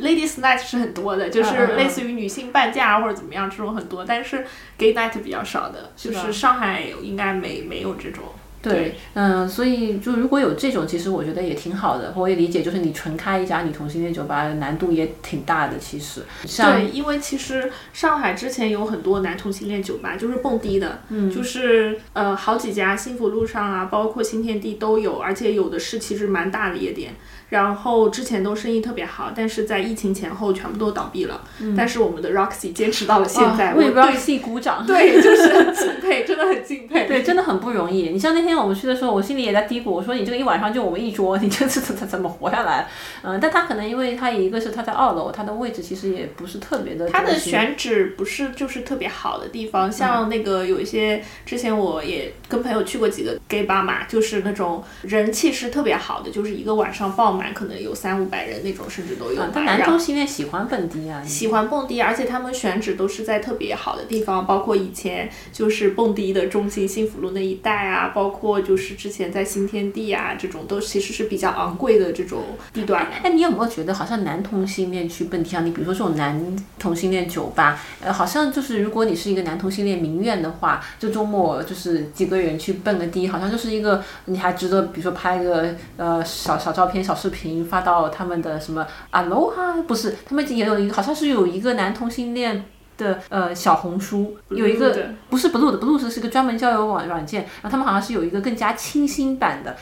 ladies night 是很多的，就是类似于女性半价或者怎么样这种很多，但是 gay night 比较少的，就是上海应该没没有这种。对，嗯，所以就如果有这种，其实我觉得也挺好的。我也理解，就是你纯开一家女同性恋酒吧，难度也挺大的。其实，对，因为其实上海之前有很多男同性恋酒吧，就是蹦迪的，嗯，就是呃好几家，幸福路上啊，包括新天地都有，而且有的是其实蛮大的夜店。然后之前都生意特别好，但是在疫情前后全部都倒闭了。但是我们的 Roxy 坚持到了现在，为 Roxy 鼓掌。对，就是很敬佩，真的很敬佩。对，真的很不容易。你像那天我们去的时候，我心里也在嘀咕，我说你这个一晚上就我们一桌，你这次怎怎怎么活下来？嗯，但他可能因为他一个是他在二楼，他的位置其实也不是特别的。他的选址不是就是特别好的地方，像那个有一些之前我也跟朋友去过几个 gay bar 嘛，就是那种人气是特别好的，就是一个晚上爆满，可能有三。五百人那种甚至都有，但男同性恋喜欢蹦迪啊，喜欢蹦迪，而且他们选址都是在特别好的地方，包括以前就是蹦迪的中心幸福路那一带啊，包括就是之前在新天地啊这种都其实是比较昂贵的这种地段。哎，你有没有觉得好像男同性恋去蹦迪啊？你比如说这种男同性恋酒吧，呃，好像就是如果你是一个男同性恋名媛的话，就周末就是几个人去蹦个迪，好像就是一个你还值得，比如说拍个呃小小照片、小视频发到。他们的什么 Aloha 不是，他们也有一个，好像是有一个男同性恋的呃小红书，有一个不是 Blue 的，Blue 是是个专门交友网软件，然后他们好像是有一个更加清新版的。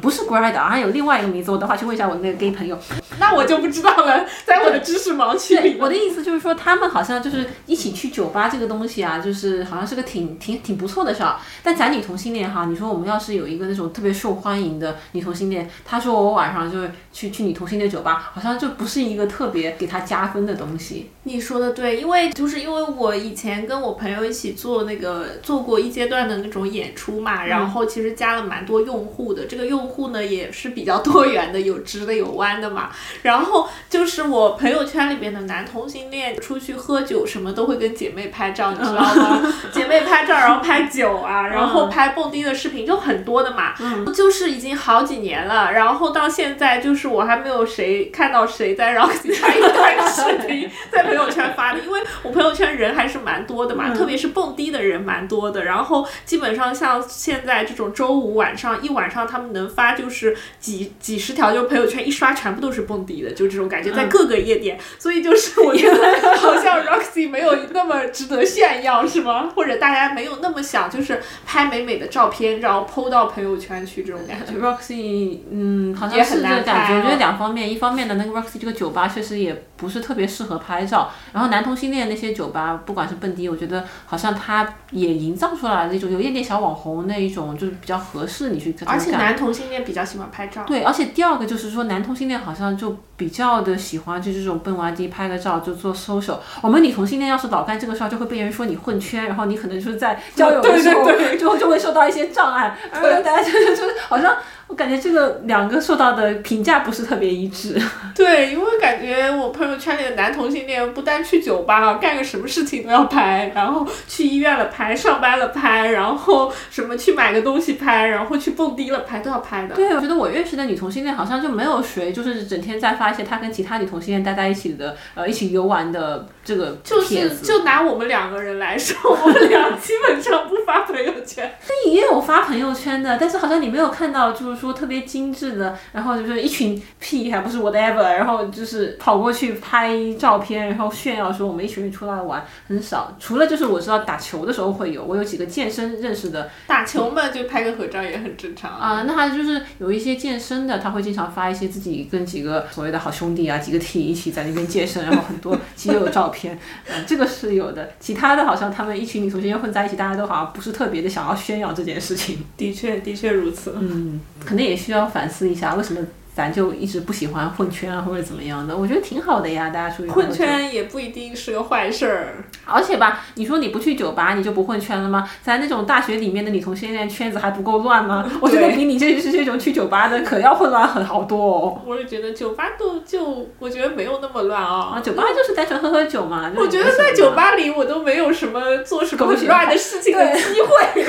不是 g r i d 啊，有另外一个名字，我等会去问一下我那个 gay 朋友。那我就不知道了，在我的知识盲区里。我的意思就是说，他们好像就是一起去酒吧这个东西啊，就是好像是个挺挺挺不错的事儿。但咱女同性恋哈，你说我们要是有一个那种特别受欢迎的女同性恋，他说我晚上就是去去女同性恋酒吧，好像就不是一个特别给她加分的东西。你说的对，因为就是因为我以前跟我朋友一起做那个做过一阶段的那种演出嘛，然后其实加了蛮多用户的，这个用。用户呢也是比较多元的，有直的有弯的嘛。然后就是我朋友圈里面的男同性恋出去喝酒什么都会跟姐妹拍照，你知道吗？姐妹拍照，然后拍酒啊，然后拍蹦迪的视频就很多的嘛。就是已经好几年了，然后到现在就是我还没有谁看到谁在让其他一段视频 在朋友圈发的，因为我朋友圈人还是蛮多的嘛，特别是蹦迪的人蛮多的。然后基本上像现在这种周五晚上一晚上他们能。发就是几几十条，就朋友圈一刷，全部都是蹦迪的，就这种感觉，在各个夜店，所以就是我觉得 好像 Roxy 没有那么值得炫耀，是吗？或者大家没有那么想，就是拍美美的照片，然后 PO 到朋友圈去这种感觉。Roxy，嗯，好像是这感觉，我觉得两方面，一方面呢，那个 Roxy 这个酒吧确实也不是特别适合拍照，然后男同性恋那些酒吧，不管是蹦迪，我觉得好像他也营造出来了一种有一点点小网红那一种，就是比较合适你去。而且男同性恋比较喜欢拍照。对，而且第二个就是说，男同性恋好像就比较的喜欢就这种蹦完迪拍个照就做 social。我们女同性恋要是老干这个事儿，就会被人说你混圈，然后你可能就是在交友的时候就就会受到一些障碍。对，大家就就好像。我感觉这个两个受到的评价不是特别一致。对，因为感觉我朋友圈里的男同性恋不单去酒吧，干个什么事情都要拍，然后去医院了拍，上班了拍，然后什么去买个东西拍，然后去蹦迪了拍，都要拍的。对，我觉得我认识的女同性恋好像就没有谁就是整天在发一些她跟其他女同性恋待在一起的，呃，一起游玩的这个就是就拿我们两个人来说，我们俩基本上不发朋友圈。那也有发朋友圈的，但是好像你没有看到就是。说特别精致的，然后就是一群屁，还不是 whatever，然后就是跑过去拍照片，然后炫耀说我们一群人出来玩，很少。除了就是我知道打球的时候会有，我有几个健身认识的，打球嘛就拍个合照也很正常啊。那他就是有一些健身的，他会经常发一些自己跟几个所谓的好兄弟啊，几个 T 一起在那边健身，然后很多 肌肉照片，嗯，这个是有的。其他的好像他们一群女同学混在一起，大家都好像不是特别的想要炫耀这件事情。的确，的确如此。嗯。可能也需要反思一下，为什么咱就一直不喜欢混圈啊或者怎么样的，我觉得挺好的呀，大家出去混圈也不一定是个坏事儿。而且吧，你说你不去酒吧，你就不混圈了吗？咱那种大学里面的女同性恋圈子还不够乱吗？我觉得比你这是这种去酒吧的可要混乱很好多哦。我也觉得酒吧都就我觉得没有那么乱啊。啊，酒吧就是单纯喝喝酒嘛。我觉得在酒吧里我都没有什么做什么很乱的事情的机会，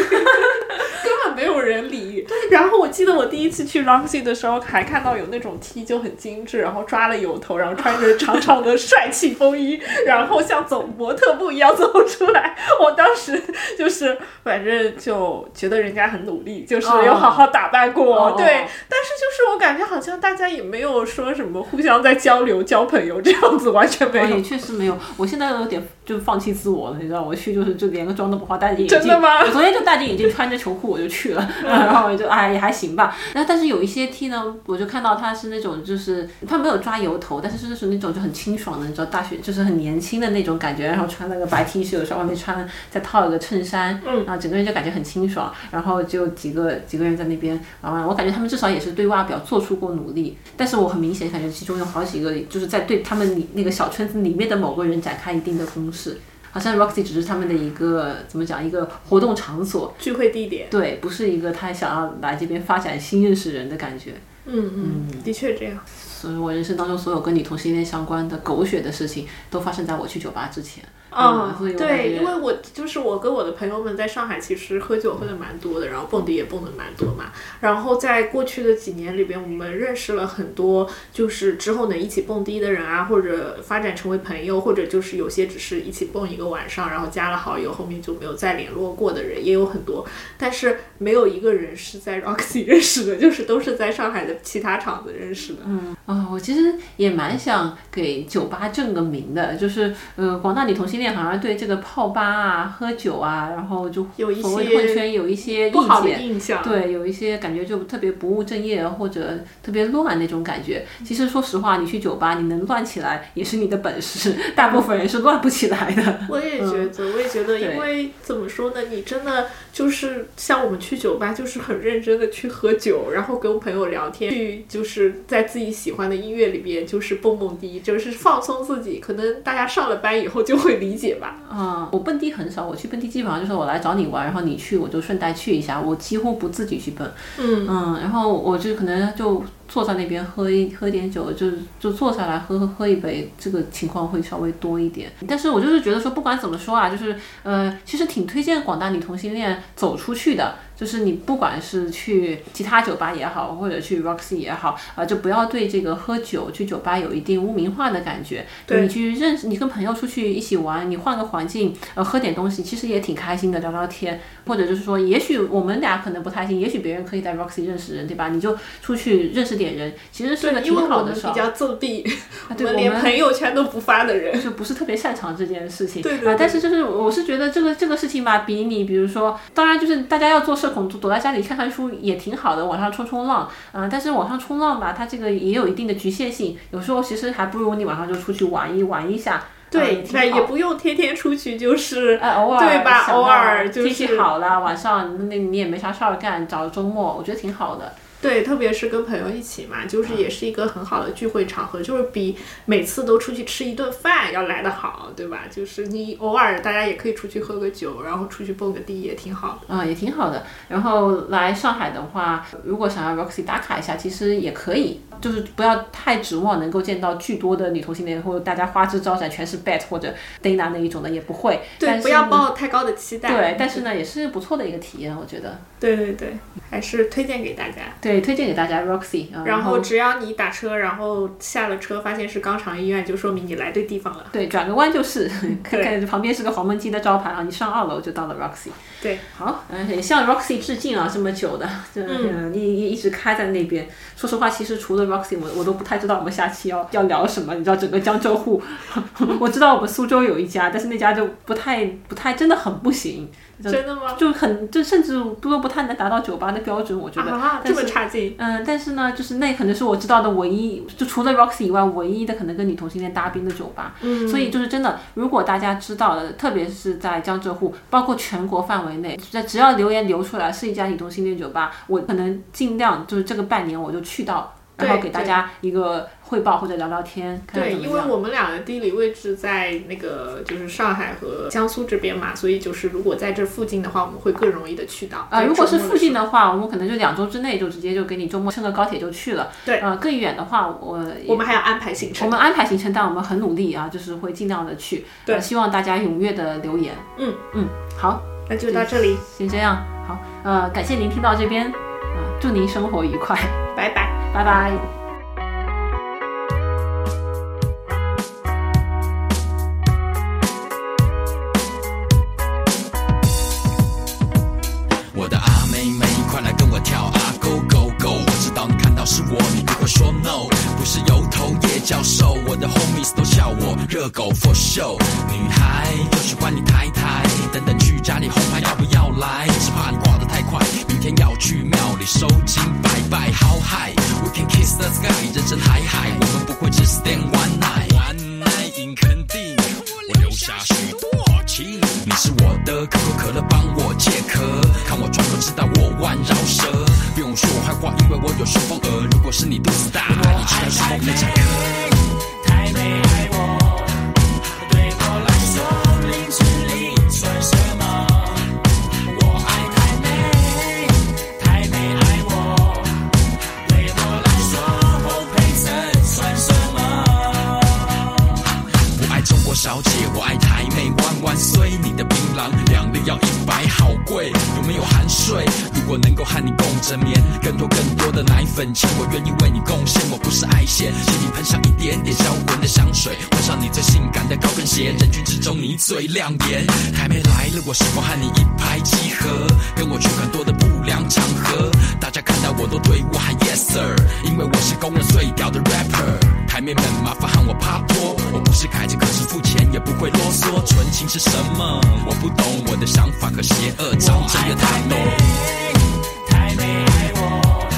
没有人理。然后我记得我第一次去 Roxy 的时候，还看到有那种 T 就很精致，然后抓了油头，然后穿着长长的帅气风衣，然后像走模特步一样走出来。我当时就是反正就觉得人家很努力，就是有好好打扮过，对。但是就是我感觉好像大家也没有说什么互相在交流交朋友这样子，完全没有。也确实没有。我现在有点就放弃自我了，你知道，我去就是就连个妆都不化，戴着眼镜。真的吗？我昨天就戴着眼镜，穿着球裤我就去了，然后我就哎也还行吧。那但是有一些 T 呢，我就看到他是那种就是他没有抓油头，但是就是那种就很清爽的，你知道大学就是很年轻的那种感觉，然后穿了个白 T 恤，有时候外面穿再套一个衬衫，嗯，然后整个人就感觉很清爽。然后就几个几个人在那边，啊，我感觉他们至少也是对外表做出过努力。但是我很明显感觉其中有好几个就是在对他们里那个小圈子里面的某个人展开一定的攻势。好像 Roxy 只是他们的一个怎么讲一个活动场所、聚会地点，对，不是一个他想要来这边发展新认识人的感觉。嗯嗯，的确这样。所以我人生当中所有跟女同性恋相关的狗血的事情，都发生在我去酒吧之前。嗯，对，因为我就是我跟我的朋友们在上海，其实喝酒喝的蛮多的，然后蹦迪也蹦的蛮多嘛。然后在过去的几年里边，我们认识了很多，就是之后能一起蹦迪的人啊，或者发展成为朋友，或者就是有些只是一起蹦一个晚上，然后加了好友，后面就没有再联络过的人也有很多。但是没有一个人是在 Roxy 认识的，就是都是在上海的其他场子认识的。嗯啊，我其实也蛮想给酒吧正个名的，就是呃，广大女同性恋。好像对这个泡吧啊、喝酒啊，然后就所谓混圈有一些不好的印象，对，有一些感觉就特别不务正业或者特别乱那种感觉。其实说实话，你去酒吧，你能乱起来也是你的本事，大部分人是乱不起来的。我也觉得，我也觉得，因为怎么说呢，你真的就是像我们去酒吧，就是很认真的去喝酒，然后跟朋友聊天，去就是在自己喜欢的音乐里边就是蹦蹦迪，就是放松自己。可能大家上了班以后就会理解吧。嗯，我蹦迪很少，我去蹦迪基本上就是我来找你玩，然后你去我就顺带去一下，我几乎不自己去蹦。嗯嗯，然后我就可能就坐在那边喝一喝点酒，就就坐下来喝喝喝一杯，这个情况会稍微多一点。但是我就是觉得说，不管怎么说啊，就是呃，其实挺推荐广大女同性恋走出去的。就是你不管是去其他酒吧也好，或者去 Roxy 也好，啊，就不要对这个喝酒去酒吧有一定污名化的感觉。对你去认识，你跟朋友出去一起玩，你换个环境，呃，喝点东西，其实也挺开心的，聊聊天。或者就是说，也许我们俩可能不太行，也许别人可以在 Roxy 认识人，对吧？你就出去认识点人，其实是个挺好的事比较自闭，对，我连朋友圈都不发的人，就不是特别擅长这件事情。对对。啊，但是就是我是觉得这个这个事情吧，比你比如说，当然就是大家要做社恐，躲在家里看看书也挺好的，网上冲冲浪，嗯，但是网上冲浪吧，它这个也有一定的局限性，有时候其实还不如你晚上就出去玩一玩一下。对，那也不用天天出去，就是偶尔对吧？偶尔就是天气好了，晚上那你也没啥事儿干，找周末，我觉得挺好的。对，特别是跟朋友一起嘛，就是也是一个很好的聚会场合，就是比每次都出去吃一顿饭要来得好，对吧？就是你偶尔大家也可以出去喝个酒，然后出去蹦个迪也挺好的。啊，也挺好的。然后来上海的话，如果想要 Roxy 打卡一下，其实也可以，就是不要太指望能够见到巨多的女同性恋，或者大家花枝招展全是 Bet 或者 Dana 那一种的，也不会。对，不要抱太高的期待。对，但是呢，也是不错的一个体验，我觉得。对对对，还是推荐给大家。对，推荐给大家 Roxy。然后只要你打车，然后下了车发现是肛肠医院，就说明你来对地方了。对，转个弯就是，看看旁边是个黄焖鸡的招牌啊，你上二楼就到了 Roxy。对，好，嗯，也向 Roxy 致敬啊，这么久的，嗯，一一一直开在那边。说实话，其实除了 Roxy，我我都不太知道我们下期要要聊什么。你知道整个江浙沪，我知道我们苏州有一家，但是那家就不太不太，真的很不行。真的吗？就很就甚至都不太能达到酒吧的标准，我觉得。啊，这么差劲。嗯，但是呢，就是那可能是我知道的唯一，就除了 Roxy 以外，唯一的可能跟女同性恋搭边的酒吧。嗯。所以就是真的，如果大家知道的，特别是在江浙沪，包括全国范围内，在只要留言流出来是一家女同性恋酒吧，我可能尽量就是这个半年我就去到。然后给大家一个汇报或者聊聊天。对，因为我们俩的地理位置在那个就是上海和江苏这边嘛，所以就是如果在这附近的话，我们会更容易的去到。啊，如果是附近的话，我们可能就两周之内就直接就给你周末乘个高铁就去了。对，呃，更远的话，我我们还要安排行程。我们安排行程，但我们很努力啊，就是会尽量的去。对，希望大家踊跃的留言。嗯嗯，好，那就到这里，先这样。好，呃，感谢您听到这边，啊，祝您生活愉快，拜拜，拜拜。我的阿妹妹快来跟我跳啊 go go go 我知道你看到是我你不会说 no 不是油头也叫瘦我的 homies 都笑我热狗 for show 女孩就喜欢你抬一抬等等去家里红牌要不要来只怕你挂明天要去庙里收金拜拜。How high，we can kiss the sky，人生海海，我们不会只 stand one night。One night，肯定我留下许多好情。你是我的可口可乐，帮我解渴，看我转头知道我弯绕舌。不用说我坏话，因为我有顺风耳。如果是你肚子大，你吃的是梦的巧克力。太美爱我，我不是爱线，请你喷上一点点销魂的香水，换上你最性感的高跟鞋，人群之中你最亮眼。还没来了，我是否和你一拍即合？跟我去很多的不良场合，大家看到我都对我喊 Yes sir，因为我是公认最屌的 rapper。台妹们麻烦喊我帕托，我不是凯子，可是付钱也不会啰嗦。纯情是什么？我不懂，我的想法和邪恶长真的太浓。为了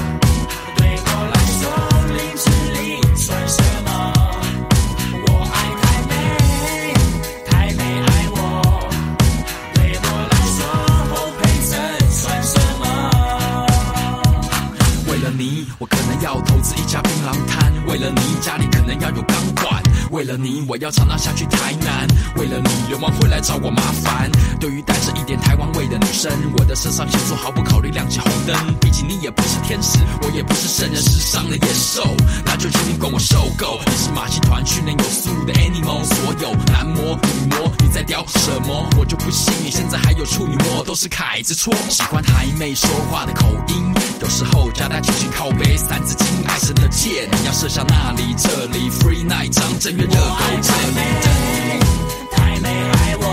为了你，我要常常下去台南。为了你，流氓会来找我麻烦。对于带着一点台湾味的女生，我的摄像先说毫不考虑亮起红灯。毕竟你也不是天使，我也不是圣人，世上的野兽。那就请你管我受够。你是马戏团训练有素的 animal，所有男模女模，你在雕什么？就不信你现在还有处女膜，都是凯子错。喜欢台妹说话的口音，有时候加带情绪靠背，三字经爱神的剑，要射向。那里这里，Free Night 张正月热狗这里。太美爱我，